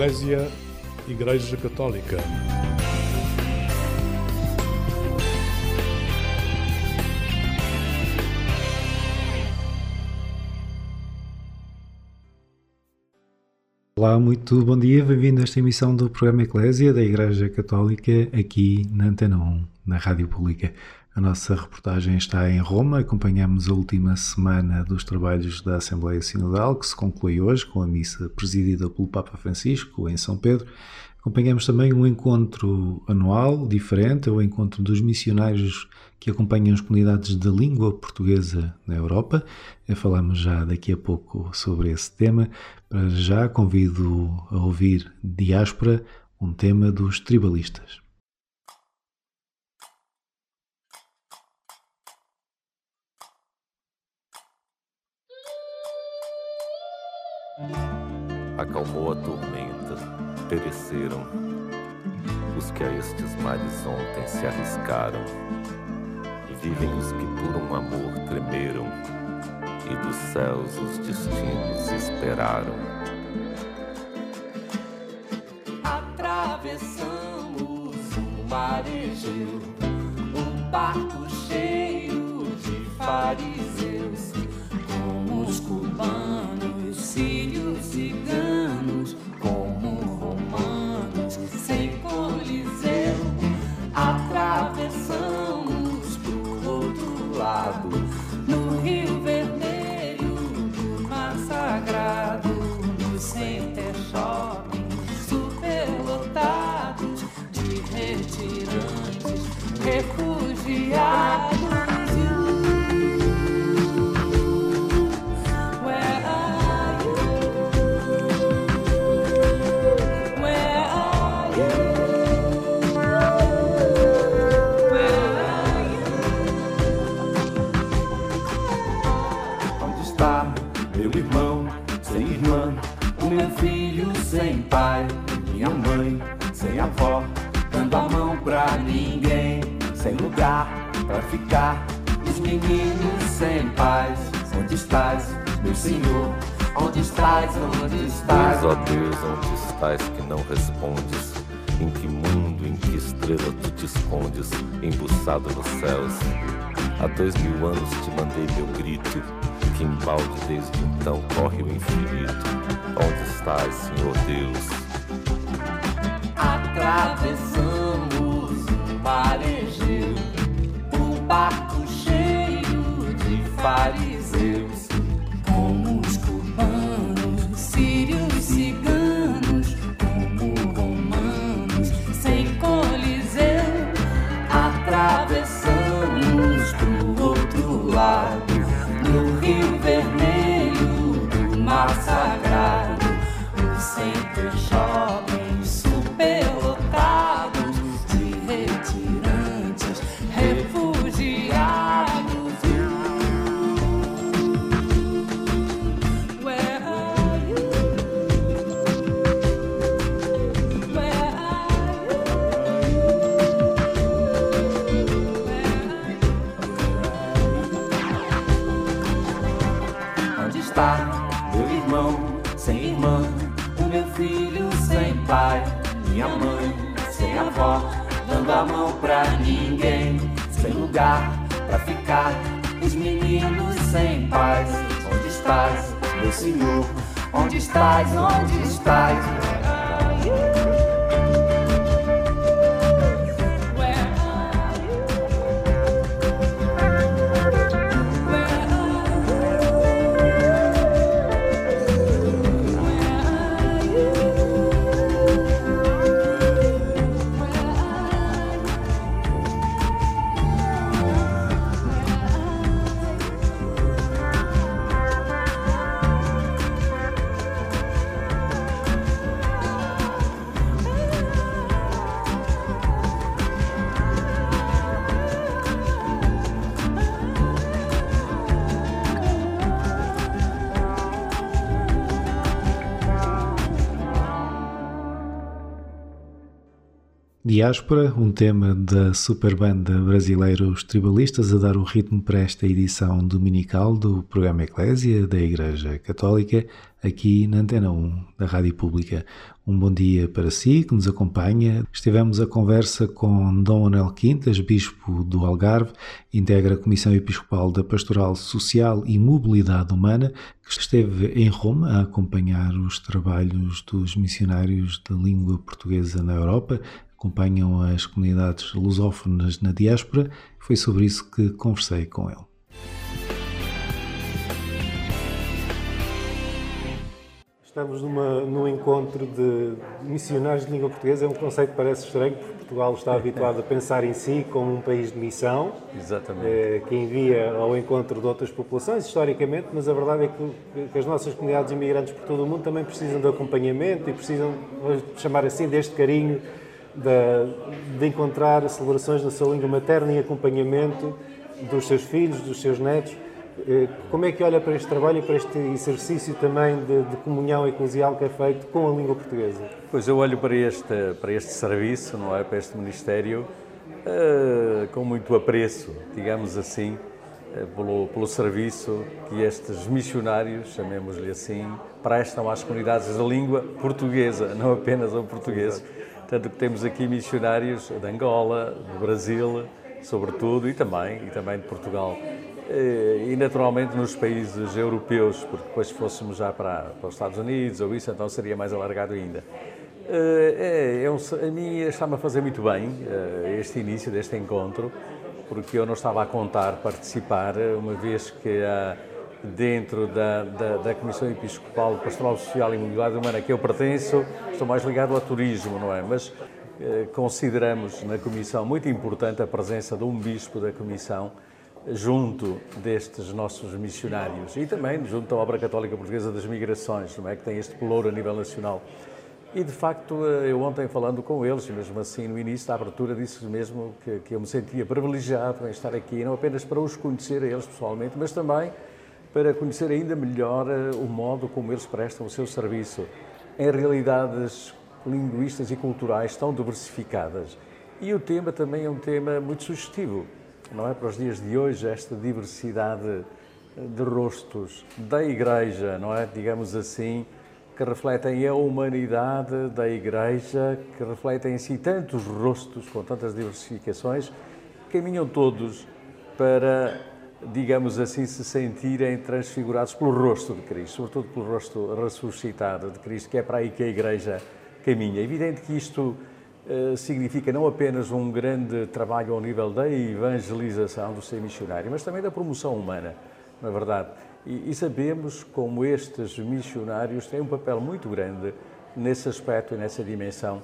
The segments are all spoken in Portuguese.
Eclésia, Igreja Católica. Olá, muito bom dia, bem-vindo a esta emissão do programa Eclésia da Igreja Católica aqui na Antena 1, na Rádio Pública. A nossa reportagem está em Roma. Acompanhamos a última semana dos trabalhos da Assembleia Sinodal, que se conclui hoje com a missa presidida pelo Papa Francisco em São Pedro. Acompanhamos também um encontro anual diferente, é o encontro dos missionários que acompanham as comunidades da língua portuguesa na Europa. Falamos já daqui a pouco sobre esse tema. Para já convido a ouvir Diáspora, um tema dos tribalistas. Acalmou a tormenta, pereceram os que a estes mares ontem se arriscaram. Vivem os que por um amor tremeram, e dos céus os destinos esperaram. Atravessamos o mar Egeu, um barco see ficar. Os meninos sem paz, onde estás, meu Senhor? Onde estás, onde estás? Deus, ó Deus, onde estás que não respondes? Em que mundo, em que estrela tu te escondes, embuçado nos céus? Há dois mil anos te mandei meu grito, que embalde desde então corre o infinito. Onde estás, Senhor Deus? Atravessamos o mar Egeu, fariseus, como os cubanos, sírios, ciganos, como romanos, sem coliseu. Atravessamos pro outro lado, no Rio Vermelho, do Mar Sagrado, o Center Shopping, dando a mão pra ninguém, sem lugar pra ficar. Os meninos sem paz, onde estás, meu Senhor? Onde estás, onde estás? Diáspora, um tema da super banda brasileira Os Tribalistas a dar o ritmo para esta edição dominical do programa Eclésia da Igreja Católica. aqui na Antena 1 da Rádio Pública. Um bom dia para si que nos acompanha. Estivemos a conversa com Dom Anel Quintas, Bispo do Algarve, integra a Comissão Episcopal da Pastoral Social e Mobilidade Humana, que esteve em Roma a acompanhar os trabalhos dos missionários da língua portuguesa na Europa, acompanham as comunidades lusófonas na diáspora. Foi sobre isso que conversei com ele. Estamos numa, num encontro de missionários de língua portuguesa. É um conceito que parece estranho, porque Portugal está habituado a pensar em si como um país de missão, Exatamente. eh, que envia ao encontro de outras populações, historicamente, mas a verdade é que, que as nossas comunidades imigrantes por todo o mundo também precisam de acompanhamento e precisam, vamos chamar assim, deste carinho de, de encontrar celebrações na sua língua materna e acompanhamento dos seus filhos, dos seus netos. Eh, Como é que olha para este trabalho e para este exercício também de, de comunhão eclesial que é feito com a língua portuguesa? Pois eu olho para este, para este serviço, não é? Para este ministério, eh, com muito apreço, digamos assim, eh, pelo, pelo serviço que estes missionários, chamemos-lhe assim, prestam às comunidades da língua portuguesa, não apenas ao português. Tanto que temos aqui missionários de Angola, do Brasil, sobretudo, e também, e também de Portugal. Eh, E naturalmente nos países europeus, porque depois se fôssemos já para, para os Estados Unidos ou isso, então seria mais alargado ainda. Eh, É, é um- a mim está-me a fazer muito bem eh, este início deste encontro, porque eu não estava a contar participar, uma vez que ah, dentro da, da, da Comissão Episcopal Pastoral Social e Mobilidade Humana que eu pertenço, estou mais ligado ao turismo, não é? Mas eh, consideramos na Comissão muito importante a presença de um bispo da Comissão junto destes nossos missionários e também junto à Obra Católica Portuguesa das Migrações, não é? Que tem este pelouro a nível nacional. E de facto, eh, eu ontem falando com eles, mesmo assim no início da abertura, disse mesmo que, que eu me sentia privilegiado em estar aqui, não apenas para os conhecer a eles pessoalmente, mas também para conhecer ainda melhor eh, o modo como eles prestam o seu serviço em realidades linguísticas e culturais tão diversificadas. E o tema também é um tema muito sugestivo, não é? Para os dias de hoje, esta diversidade de rostos da Igreja, não é? Digamos assim, que refletem a humanidade da Igreja, que refletem em si tantos rostos com tantas diversificações, caminham todos para, digamos assim, se sentirem transfigurados pelo rosto de Cristo, sobretudo pelo rosto ressuscitado de Cristo, que é para aí que a Igreja caminha. É evidente que isto eh, significa não apenas um grande trabalho ao nível da evangelização do ser missionário, mas também da promoção humana, na verdade. E, e sabemos como estes missionários têm um papel muito grande nesse aspecto e nessa dimensão,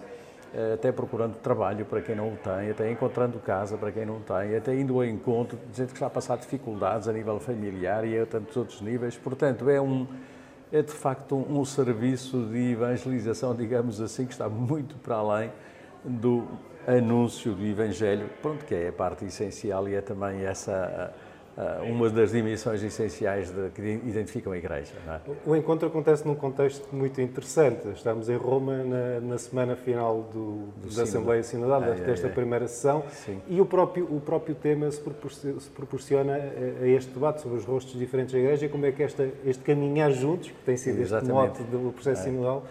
até procurando trabalho para quem não o tem, até encontrando casa para quem não tem, até indo ao encontro de gente que está a passar dificuldades a nível familiar e a tantos outros níveis. Portanto, é um é de facto um, um serviço de evangelização, digamos assim, que está muito para além do anúncio do Evangelho, pronto, que é a parte essencial e é também essa uma das dimensões essenciais de, que identificam a Igreja. É? O encontro acontece num contexto muito interessante. Estamos em Roma na, na semana final do, da Sínodo. Assembleia Sinodal, Ah, é, desta é. primeira sessão, Sim. e o próprio, o próprio tema se, proporci- se proporciona a, a este debate sobre os rostos diferentes da Igreja e como é que esta, este caminhar juntos, que tem sido este Exatamente. mote do processo É. sinodal,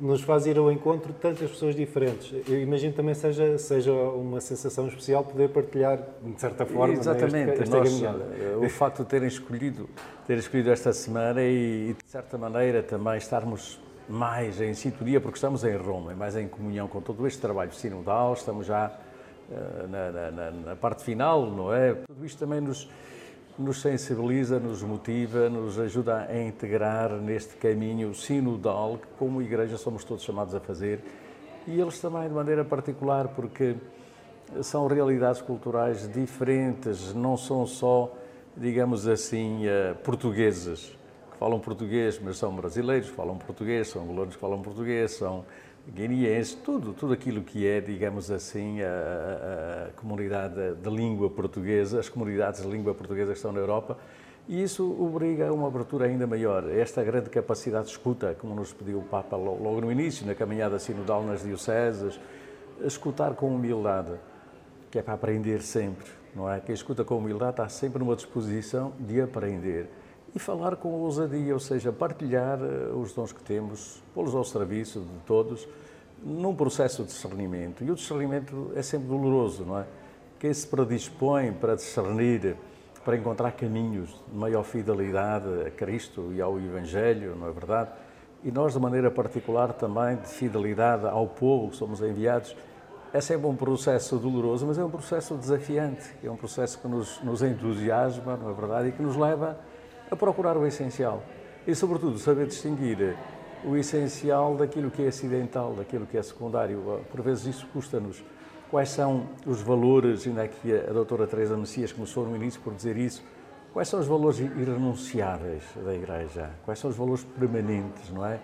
nos faz ir ao encontro de tantas pessoas diferentes. Eu imagino também seja, seja uma sensação especial poder partilhar, de certa forma, né, este- Exatamente. esta Nós, caminhada. eh, o facto de terem escolhido, ter escolhido esta semana e, e, de certa maneira, também estarmos mais em sintonia, porque estamos em Roma, mais em comunhão com todo este trabalho sinodal, estamos já eh, na, na- na- na parte final, não é? Tudo isto também nos, nos sensibiliza, nos motiva, nos ajuda a integrar neste caminho sinodal que, como Igreja, somos todos chamados a fazer. E eles também de maneira particular, porque são realidades culturais diferentes, não são só, digamos assim, eh, portugueses que falam português, mas são brasileiros que falam português, são angolanos que falam português, são guineenses, tudo, tudo aquilo que é, digamos assim, a, a- a comunidade de língua portuguesa, as comunidades de língua portuguesa que estão na Europa, e isso obriga a uma abertura ainda maior, esta grande capacidade de escuta, como nos pediu o Papa lo- logo no início, na caminhada sinodal nas dioceses, escutar com humildade, que é para aprender sempre, não é? Quem escuta com humildade está sempre numa disposição de aprender. E falar com ousadia, ou seja, partilhar eh, os dons que temos, pô-los ao serviço de todos, num processo de discernimento. E o discernimento é sempre doloroso, não é? Quem se predispõe para discernir, para encontrar caminhos de maior fidelidade a Cristo e ao Evangelho, não é verdade? E nós, de maneira particular, também de fidelidade ao povo que somos enviados, é sempre um processo doloroso, mas é um processo desafiante, é um processo que nos, nos entusiasma, não é verdade? E que nos leva a procurar o essencial. E, sobretudo, saber distinguir o essencial daquilo que é acidental, daquilo que é secundário. Por vezes isso custa-nos. Quais são os valores, ainda aqui a doutora Teresa Messias começou no início por dizer isso, quais são os valores irrenunciáveis da Igreja? Quais são os valores permanentes, não é?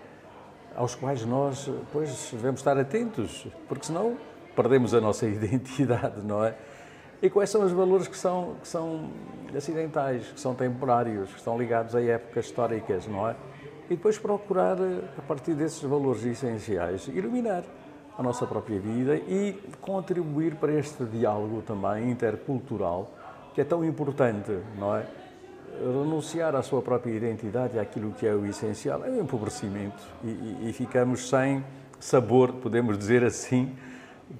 Aos quais nós, pois, devemos estar atentos, porque senão perdemos a nossa identidade, não é? E quais são os valores que são, que são acidentais, que são temporários, que estão ligados a épocas históricas, não é? E depois procurar, a partir desses valores essenciais, iluminar a nossa própria vida e contribuir para este diálogo também intercultural, que é tão importante, não é? Renunciar à sua própria identidade àquilo que é o essencial é um empobrecimento e, e, e ficamos sem sabor, podemos dizer assim,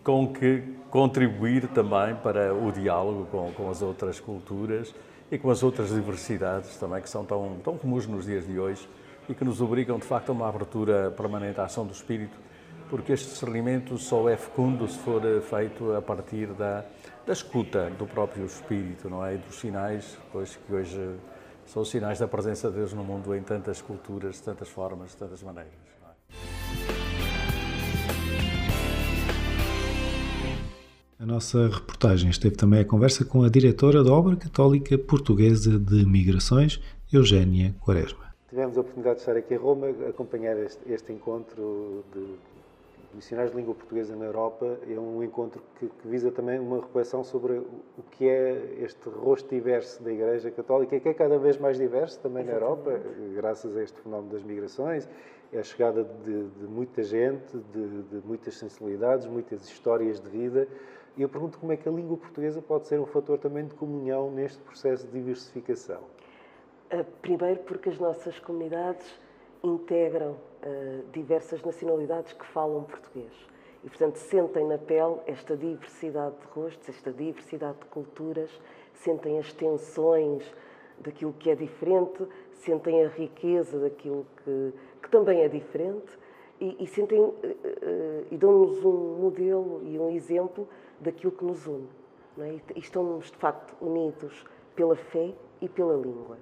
com que contribuir também para o diálogo com, com, as outras culturas e com as outras diversidades também que são tão, tão comuns nos dias de hoje e que nos obrigam de facto a uma abertura permanente à ação do espírito, porque este discernimento só é fecundo se for feito a partir da, da escuta do próprio espírito, não é? E dos sinais, pois que hoje são os sinais da presença de Deus no mundo em tantas culturas, de tantas formas, de tantas maneiras. A nossa reportagem esteve também a conversa com a diretora da Obra Católica Portuguesa de Migrações, Eugénia Quaresma. Tivemos a oportunidade de estar aqui em Roma, acompanhar este, este encontro de missionários de língua portuguesa na Europa. É um encontro que, que visa também uma reflexão sobre o, o que é este rosto diverso da Igreja Católica, que é cada vez mais diverso também na Europa, graças a este fenómeno das migrações, é a chegada de, de muita gente, de, de muitas sensibilidades, muitas histórias de vida. E eu pergunto como é que a língua portuguesa pode ser um fator também de comunhão neste processo de diversificação. Uh, Primeiro porque as nossas comunidades integram uh, diversas nacionalidades que falam português. E, portanto, sentem na pele esta diversidade de rostos, esta diversidade de culturas, sentem as tensões daquilo que é diferente, sentem a riqueza daquilo que, que também é diferente e, e sentem uh, e dão-nos um modelo e um exemplo daquilo que nos une. É? E estamos, de facto, unidos pela fé e pela língua.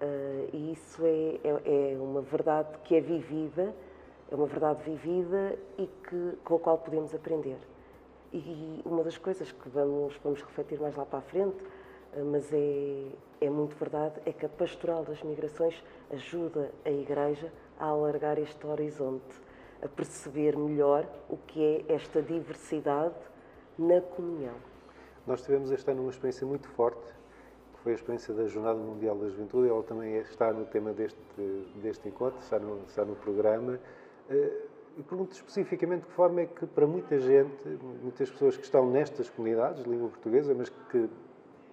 Uh, e isso é, é, é, uma verdade que é vivida, é uma verdade vivida e que, com a qual podemos aprender. E uma das coisas que vamos, vamos refletir mais lá para a frente, uh, mas é, é muito verdade, é que a pastoral das migrações ajuda a Igreja a alargar este horizonte, a perceber melhor o que é esta diversidade na comunhão. Nós tivemos este ano uma experiência muito forte, que foi a experiência da Jornada Mundial da Juventude. Ela também está no tema deste, deste encontro, está no, está no programa. E pergunto especificamente de que forma é que, para muita gente, muitas pessoas que estão nestas comunidades de língua portuguesa, mas que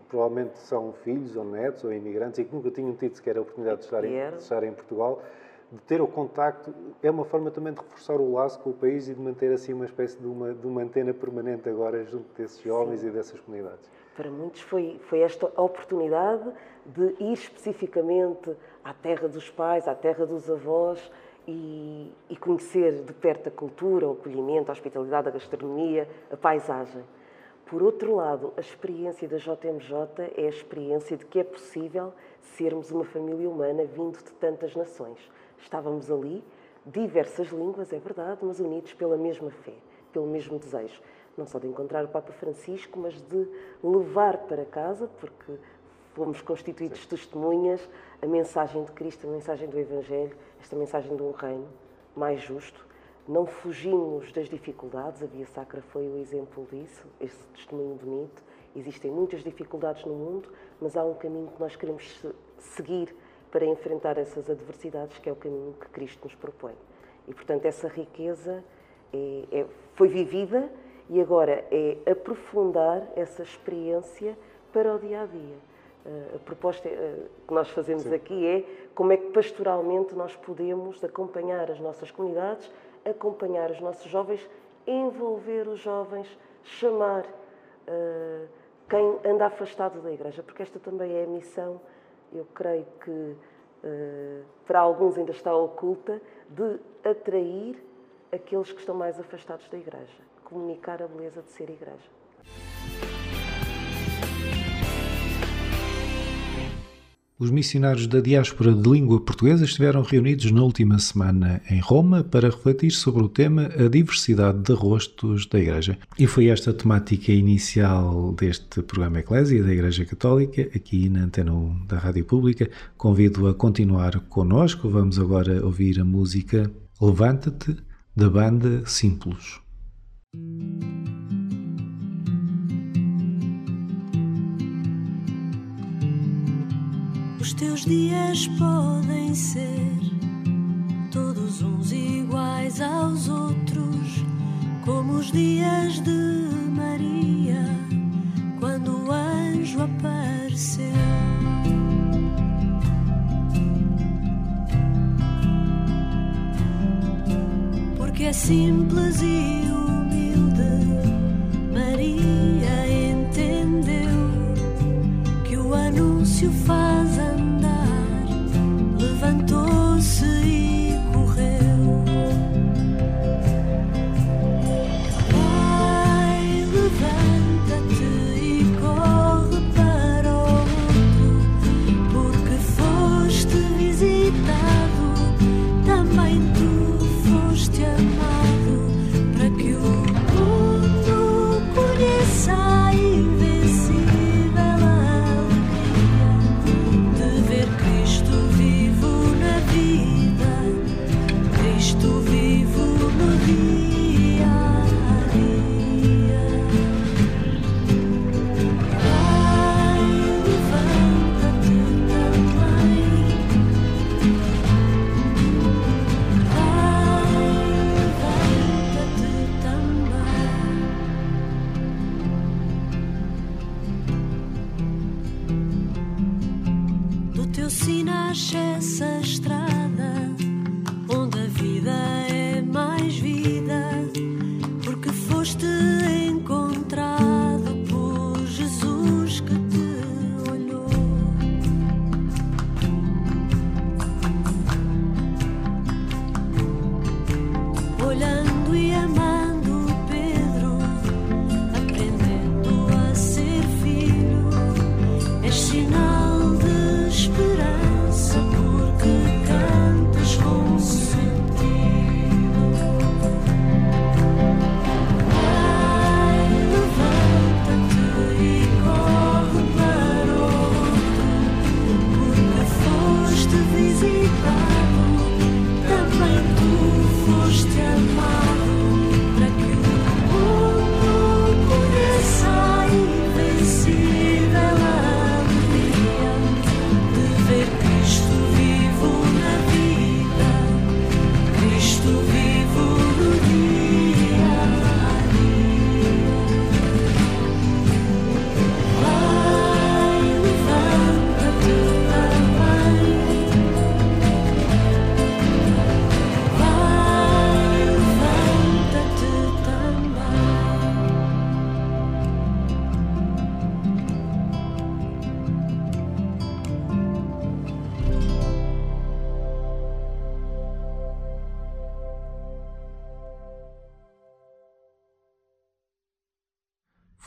provavelmente são filhos ou netos ou imigrantes e que nunca tinham tido sequer a oportunidade de estar, em, de estar em Portugal, de ter o contacto, é uma forma também de reforçar o laço com o país e de manter assim uma espécie de uma, de uma antena permanente agora junto desses jovens Sim. e dessas comunidades. Para muitos foi, foi esta oportunidade de ir especificamente à terra dos pais, à terra dos avós e, e conhecer de perto a cultura, o acolhimento, a hospitalidade, a gastronomia, a paisagem. Por outro lado, a experiência da JMJ é a experiência de que é possível sermos uma família humana vindo de tantas nações. Estávamos ali, diversas línguas, é verdade, mas unidos pela mesma fé, pelo mesmo desejo. Não só de encontrar o Papa Francisco, mas de levar para casa, porque fomos constituídos testemunhas, a mensagem de Cristo, a mensagem do Evangelho, esta mensagem de um reino mais justo. Não fugimos das dificuldades, a Via Sacra foi o exemplo disso, esse testemunho bonito. Existem muitas dificuldades no mundo, mas há um caminho que nós queremos seguir para enfrentar essas adversidades, que é o caminho que Cristo nos propõe. E, portanto, essa riqueza é, é, foi vivida e agora é aprofundar essa experiência para o dia a dia. eh, a proposta eh, que nós fazemos aqui é como é que pastoralmente nós podemos acompanhar as nossas comunidades, acompanhar os nossos jovens, envolver os jovens, chamar eh, quem anda afastado da igreja, porque esta também é a missão, eu creio que eh, para alguns ainda está oculta, de atrair aqueles que estão mais afastados da igreja, comunicar a beleza de ser igreja. Os missionários da diáspora de língua portuguesa estiveram reunidos na última semana em Roma para refletir sobre o tema a diversidade de rostos da Igreja. E foi esta temática inicial deste programa Eclésia da Igreja Católica, aqui na Antena 1 da Rádio Pública. Convido a continuar connosco. Vamos agora ouvir a música Levanta-te, da banda Simples. Os teus dias podem ser todos uns iguais aos outros, como os dias de Maria, quando o anjo apareceu. Porque é simples e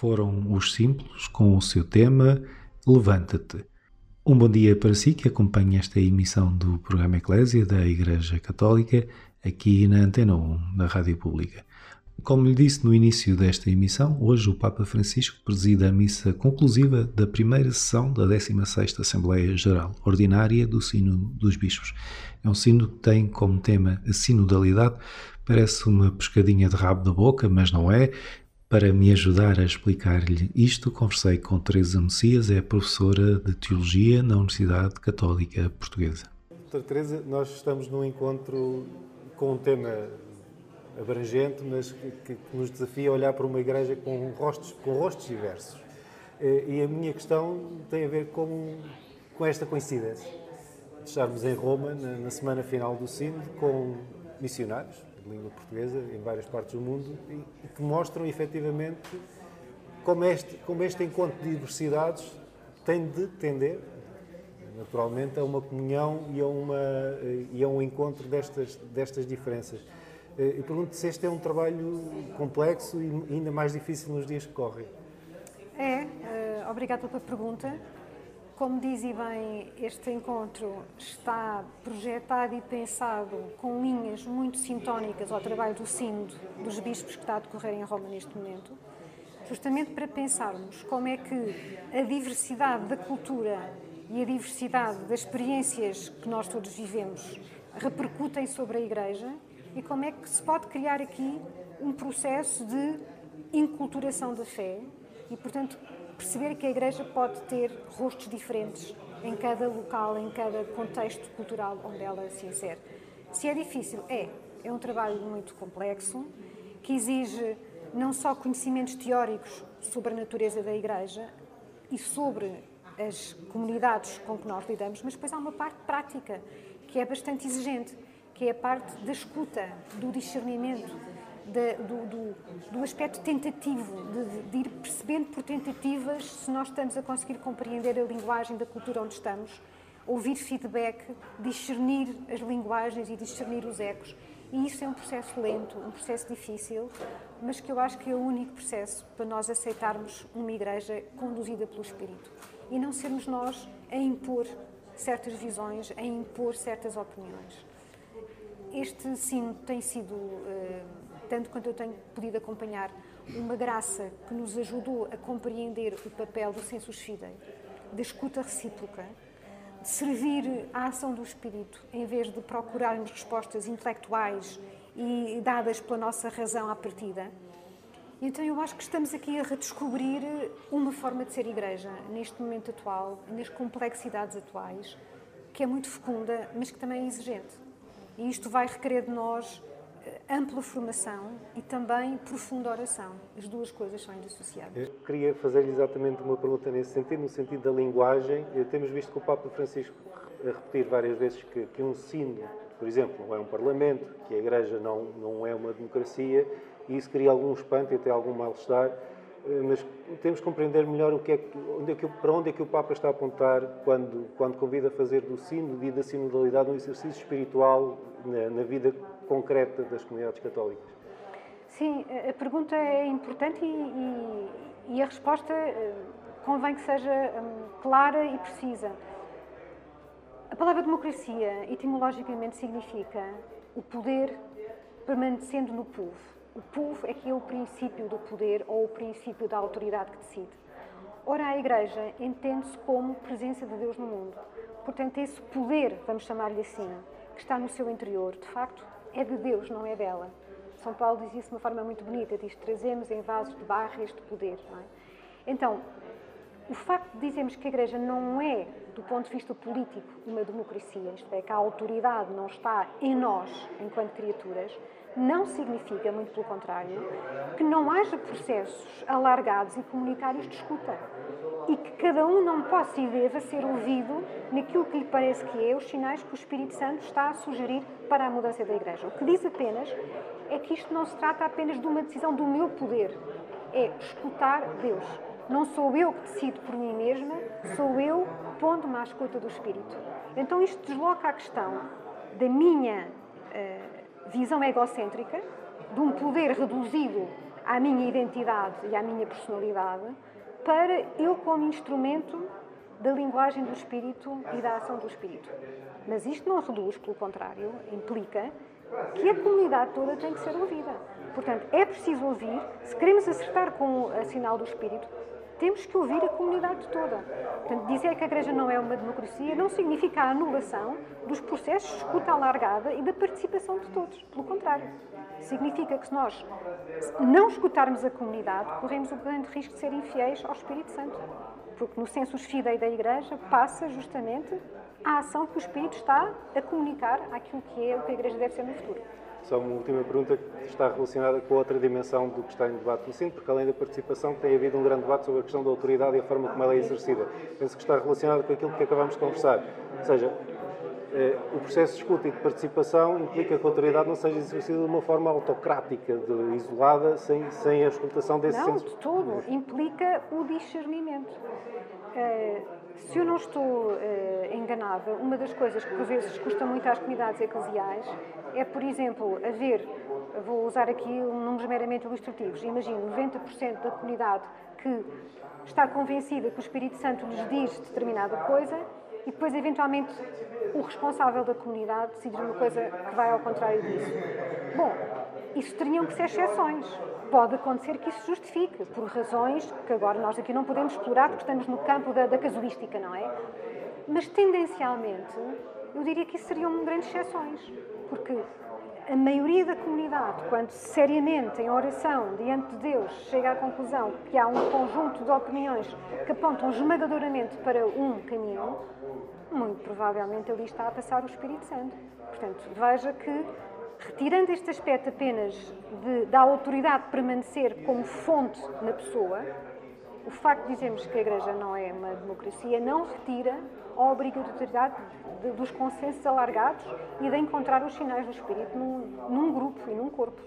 Foram os simples com o seu tema Levanta-te. Um bom dia para si que acompanha esta emissão do programa Eclésia da Igreja Católica aqui na Antena 1 da Rádio Pública. Como lhe disse no início desta emissão, hoje o Papa Francisco presida a missa conclusiva da primeira sessão da 16ª Assembleia Geral Ordinária do Sino dos Bispos. É um sino que tem como tema a sinodalidade, parece uma pescadinha de rabo da boca, mas não é. Para me ajudar a explicar-lhe isto, conversei com Teresa Messias, é professora de Teologia na Universidade Católica Portuguesa. Doutora Teresa, nós estamos num encontro com um tema abrangente, mas que, nos desafia a olhar para uma igreja com rostos, com rostos diversos. Eh, E a minha questão tem a ver com, com esta coincidência. Estarmos em Roma, na, na semana final do Sínodo, com missionários de língua portuguesa em várias partes do mundo e, que mostram efetivamente como este, como este encontro de diversidades tem de tender, naturalmente, a uma comunhão e a, uma, e a um encontro destas, destas diferenças. Eh, Eu pergunto se este é um trabalho complexo e ainda mais difícil nos dias que correm. É, eh, obrigada pela pergunta. Como dizem bem, este encontro está projetado e pensado com linhas muito sintónicas ao trabalho do Sínodo dos Bispos que está a decorrer em Roma neste momento, justamente para pensarmos como é que a diversidade da cultura e a diversidade das experiências que nós todos vivemos repercutem sobre a Igreja e como é que se pode criar aqui um processo de inculturação da fé e, portanto, perceber que a Igreja pode ter rostos diferentes em cada local, em cada contexto cultural onde ela se insere. Se é difícil, é. É um trabalho muito complexo, que exige não só conhecimentos teóricos sobre a natureza da Igreja e sobre as comunidades com que nós lidamos, mas depois há uma parte prática, que é bastante exigente, que é a parte da escuta, do discernimento, da- do, do- do aspecto tentativo, de, de ir percebendo por tentativas se nós estamos a conseguir compreender a linguagem da cultura onde estamos, ouvir feedback, discernir as linguagens e discernir os ecos. E isso é um processo lento, um processo difícil, mas que eu acho que é o único processo para nós aceitarmos uma igreja conduzida pelo Espírito e não sermos nós a impor certas visões, a impor certas opiniões. Este sim tem sido, eh, tanto quanto eu tenho podido acompanhar, uma graça que nos ajudou a compreender o papel do sensus fidei, da escuta recíproca, de servir à ação do espírito, em vez de procurarmos respostas intelectuais e dadas pela nossa razão à partida. Então eu acho que estamos aqui a redescobrir uma forma de ser igreja, neste momento atual, nas complexidades atuais, que é muito fecunda, mas que também é exigente. E isto vai requerer de nós ampla formação e também profunda oração. As duas coisas são indissociáveis. Eu queria fazer exatamente uma pergunta nesse sentido, no sentido da linguagem. Eh, Temos visto que o Papa Francisco repetir várias vezes que, que um sínodo, por exemplo, não é um parlamento, que a Igreja não, não é uma democracia, e isso cria algum espanto e até algum mal-estar. Eh, Mas temos que compreender melhor o que é onde é que, para onde é que o Papa está a apontar quando, quando convida a fazer do sínodo e da sinodalidade um exercício espiritual na, na vida concreta das comunidades católicas. Sim, a- pergunta é importante e, e- e a resposta eh, convém que seja hum, clara e precisa. A palavra democracia, etimologicamente, significa o poder permanecendo no povo. O povo é que é o princípio do poder ou o princípio da autoridade que decide. Ora, a Igreja entende-se como presença de Deus no mundo. Portanto, esse poder, vamos chamar-lhe assim, que está no seu interior, de facto, é de Deus, não é dela. São Paulo diz isso de uma forma muito bonita, diz, trazemos em vasos de barro este poder. É? Então, o facto de dizermos que a Igreja não é, do ponto de vista político, uma democracia, isto é, que a autoridade não está em nós, enquanto criaturas, não significa, muito pelo contrário, que não haja processos alargados e comunitários de escuta. E que cada um não possa e deva ser ouvido naquilo que lhe parece que é os sinais que o Espírito Santo está a sugerir para a mudança da Igreja. O que diz apenas é que isto não se trata apenas de uma decisão do meu poder, é escutar Deus. Não sou eu que decido por mim mesma, sou eu pondo-me à escuta do Espírito. Então isto desloca a questão da minha eh, visão egocêntrica, de um poder reduzido à minha identidade e à minha personalidade, para eu como instrumento da linguagem do Espírito e da ação do Espírito. Mas isto não reduz, pelo contrário, implica que a comunidade toda tem que ser ouvida. Portanto, é preciso ouvir, se queremos acertar com a sinal do Espírito, temos que ouvir a comunidade toda. Portanto, dizer que a Igreja não é uma democracia não significa a anulação dos processos de escuta alargada e da participação de todos. Pelo contrário, significa que se nós não escutarmos a comunidade, corremos o grande risco de ser infiéis ao Espírito Santo. Porque no sensus fidei da Igreja passa justamente a ação que o Espírito está a comunicar àquilo que é o que a Igreja deve ser no futuro. Só uma última pergunta que está relacionada com outra dimensão do que está em debate no Sinto, porque além da participação tem havido um grande debate sobre a questão da autoridade e a forma como ela é exercida. Penso que está relacionado com aquilo que acabamos de conversar. Ou seja, eh, o processo de escuta e de participação implica que a autoridade não seja exercida de uma forma autocrática, de, isolada, sem, sem a escutação desse Não, senso. de todo. Implica o discernimento. Eh, se eu não estou eh, enganada, uma das coisas que por vezes custa muito às comunidades eclesiais é, por exemplo, haver, vou usar aqui números meramente ilustrativos, imagino 90% da comunidade que está convencida que o Espírito Santo lhes diz determinada coisa e depois, eventualmente, o responsável da comunidade decidir uma coisa que vai ao contrário disso. Bom, isso teriam que ser exceções. Pode acontecer que isso justifique, por razões que agora nós aqui não podemos explorar, porque estamos no campo da, da casuística, não é? Mas, tendencialmente, eu diria que isso seriam grandes exceções, porque a maioria da comunidade, quando seriamente, em oração, diante de Deus, chega à conclusão que há um conjunto de opiniões que apontam esmagadoramente para um caminho, muito provavelmente ali está a passar o Espírito Santo. Portanto, veja que, retirando este aspecto apenas de- da autoridade permanecer como fonte na pessoa, o facto de dizermos que a Igreja não é uma democracia não retira a obrigatoriedade de- dos consensos alargados e de encontrar os sinais do Espírito num, num grupo e num corpo.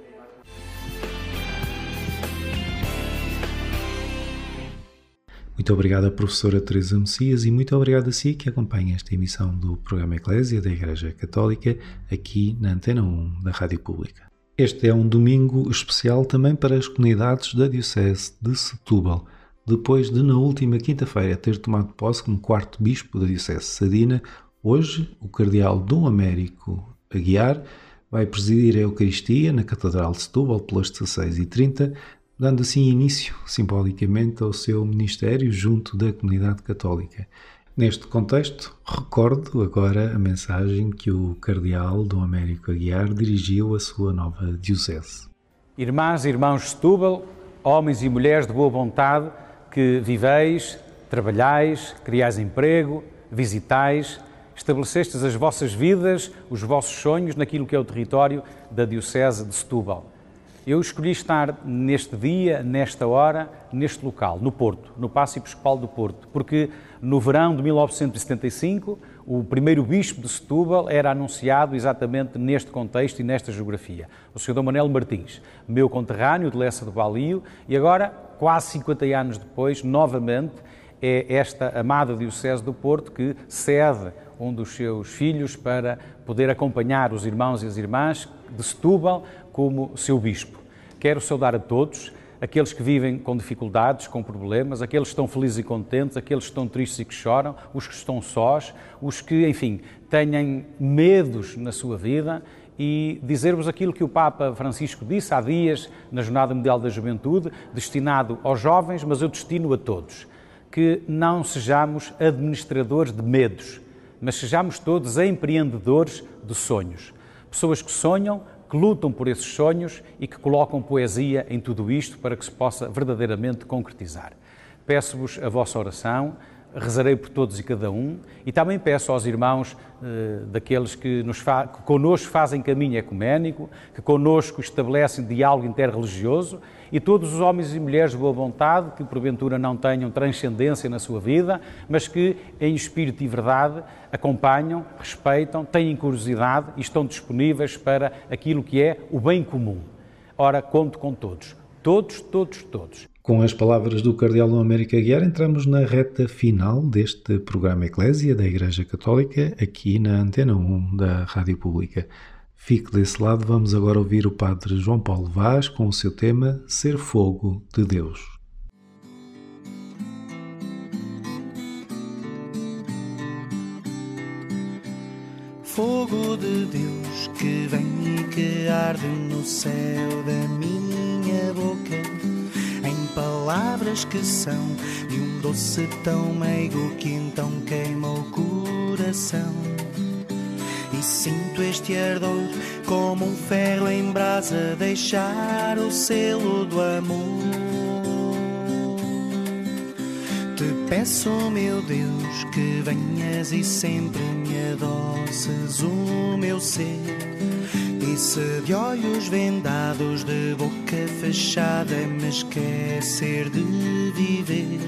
Muito obrigado à professora Teresa Messias e muito obrigado a si que acompanha esta emissão do programa Eclésia da Igreja Católica aqui na Antena 1 da Rádio Pública. Este é um domingo especial também para as comunidades da Diocese de Setúbal. Depois de, na última quinta-feira, ter tomado posse como quarto bispo da Diocese de Sadina, hoje o Cardeal Dom Américo Aguiar vai presidir a Eucaristia na Catedral de Setúbal pelas 16h30, dando assim início, simbolicamente, ao seu ministério junto da comunidade católica. Neste contexto, recordo agora a mensagem que o Cardeal Dom Américo Aguiar dirigiu à sua nova diocese. Irmãs e irmãos de Setúbal, homens e mulheres de boa vontade, que viveis, trabalhais, criais emprego, visitais, estabelecestes as vossas vidas, os vossos sonhos naquilo que é o território da Diocese de Setúbal. Eu escolhi estar neste dia, nesta hora, neste local, no Porto, no Paço Episcopal do Porto, porque no verão de 1975, o primeiro bispo de Setúbal era anunciado exatamente neste contexto e nesta geografia, o Sr. Dom Manuel Martins, meu conterrâneo de Lessa do Balio, e agora, quase 50 anos depois, novamente, é esta amada Diocese do Porto que cede um dos seus filhos para poder acompanhar os irmãos e as irmãs de Setúbal como seu bispo. Quero saudar a todos, aqueles que vivem com dificuldades, com problemas, aqueles que estão felizes e contentes, aqueles que estão tristes e que choram, os que estão sós, os que, enfim, têm medos na sua vida e dizer-vos aquilo que o Papa Francisco disse há dias na Jornada Mundial da Juventude, destinado aos jovens, mas eu destino a todos, que não sejamos administradores de medos, mas sejamos todos empreendedores de sonhos. Pessoas que sonham, que lutam por esses sonhos e que colocam poesia em tudo isto para que se possa verdadeiramente concretizar. Peço-vos a vossa oração, rezarei por todos e cada um e também peço aos irmãos eh, daqueles que, nos fa que connosco fazem caminho ecuménico, que connosco estabelecem diálogo interreligioso e todos os homens e mulheres de boa vontade que porventura não tenham transcendência na sua vida, mas que em espírito e verdade acompanham, respeitam, têm curiosidade e estão disponíveis para aquilo que é o bem comum. Ora, conto com todos. Todos, todos, todos. Com as palavras do Cardeal Dom Américo Aguiar, entramos na reta final deste programa Eclésia da Igreja Católica, aqui na Antena 1 da Rádio Pública. Fique desse lado, vamos agora ouvir o Padre João Paulo Vaz com o seu tema Ser Fogo de Deus. Fogo de Deus que vem e que arde no céu da minha boca, em palavras que são de um doce tão meigo que então queima o coração. E sinto este ardor como um ferro em brasa deixar o selo do amor. Te peço, meu Deus, que venhas e sempre me adoces o meu ser. E se de olhos vendados, de boca fechada, me esquecer de viver.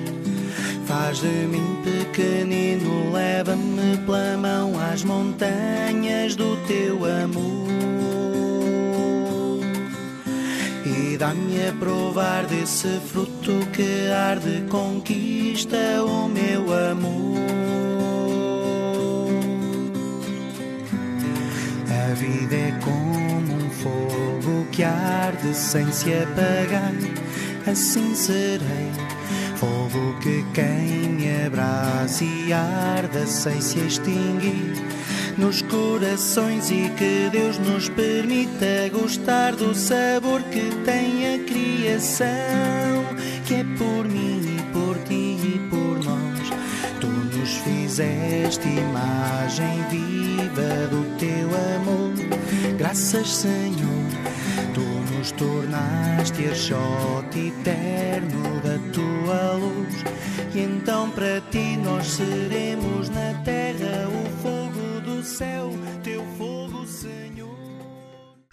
Faz de mim pequenino, dá-me provar desse fruto que arde, conquista o meu amor. A vida é como um fogo que arde sem se apagar, assim serei. Fogo que queime, abraça e arda sem se extinguir nos corações e que Deus nos permita gostar do sabor que tem a criação, que é por mim e por ti e por nós. Tu nos fizeste imagem viva do teu amor. Graças, Senhor. Tu nos tornaste archote eterno da tua luz. E então para ti nós seremos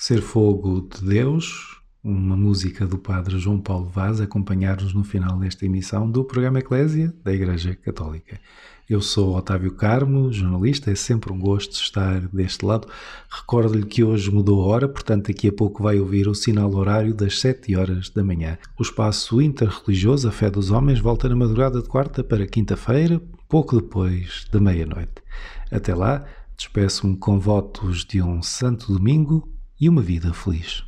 Ser Fogo de Deus, uma música do Padre João Paulo Vaz, acompanhar-nos no final desta emissão do programa Eclésia da Igreja Católica. Eu sou Otávio Carmo, jornalista, é sempre um gosto estar deste lado. Recordo-lhe que hoje mudou a hora, portanto, daqui a pouco vai ouvir o sinal horário das 7 horas da manhã. O espaço interreligioso A Fé dos Homens volta na madrugada de quarta para quinta-feira, pouco depois da meia-noite. Até lá, despeço-me com votos de um santo domingo e uma vida feliz.